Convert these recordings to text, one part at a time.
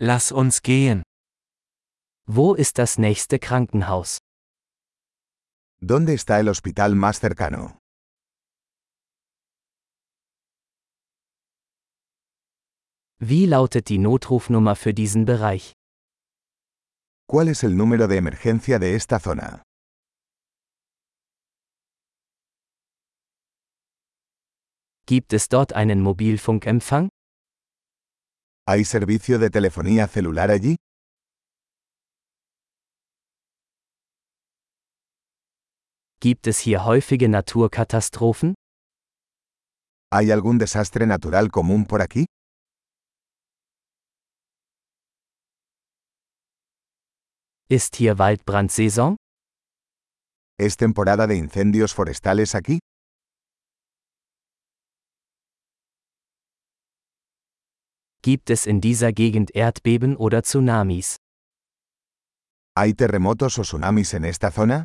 Lass uns gehen. Wo ist das nächste Krankenhaus? ¿Dónde está el hospital más cercano? Wie lautet die Notrufnummer für diesen Bereich? ¿Cuál es el número de emergencia de esta zona? Gibt es dort einen Mobilfunkempfang? ¿Hay servicio de telefonía celular allí? Gibt es hier häufige Naturkatastrophen? ¿Hay algún desastre natural común por aquí? Ist hier Waldbrandsaison? ¿Es temporada de incendios forestales aquí? Gibt es in dieser Gegend Erdbeben oder Tsunamis? ¿Hay terremotos o tsunamis en esta zona?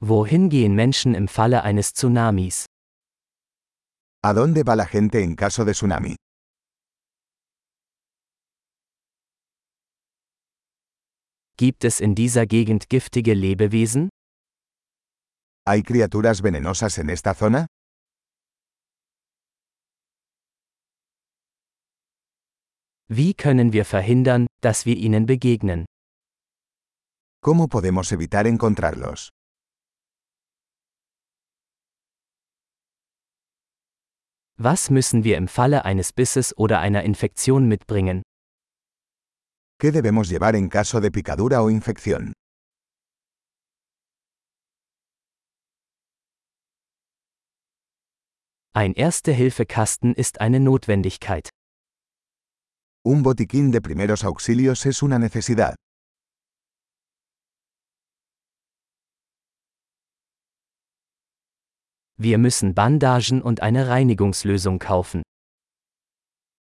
Wohin gehen Menschen im Falle eines Tsunamis? ¿A dónde va la gente en caso de tsunami? Gibt es in dieser Gegend giftige Lebewesen? ¿Hay criaturas venenosas en esta zona? Wie können wir verhindern, dass wir ihnen begegnen? ¿Cómo podemos evitar encontrarlos? Was müssen wir im Falle eines Bisses oder einer Infektion mitbringen? ¿Qué debemos llevar en caso de picadura o infección? Ein Erste-Hilfe-Kasten ist eine Notwendigkeit. Un botiquín de primeros auxilios es una necesidad. Wir müssen Bandagen und eine Reinigungslösung kaufen.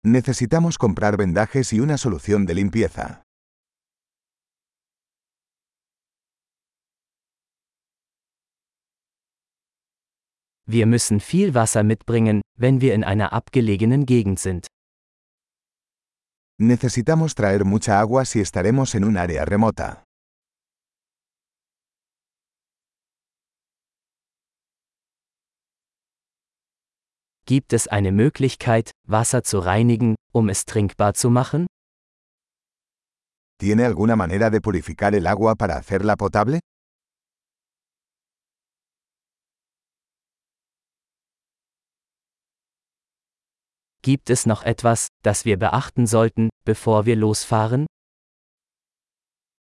Necesitamos comprar vendajes y una solución de limpieza. Wir müssen viel Wasser mitbringen, wenn wir in einer abgelegenen Gegend sind. Necesitamos traer mucha agua si estaremos en un área remota. Gibt es eine Möglichkeit, Wasser zu reinigen, um es trinkbar zu machen? ¿Tiene alguna manera de purificar el agua para hacerla potable? Gibt es noch etwas, das wir beachten sollten, bevor wir losfahren?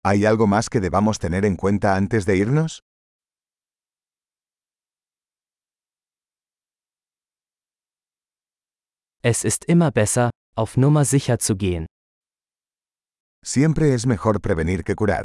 ¿Hay algo más que debamos tener en cuenta antes de irnos? Es ist immer besser, auf Nummer sicher zu gehen. Siempre es mejor prevenir que curar.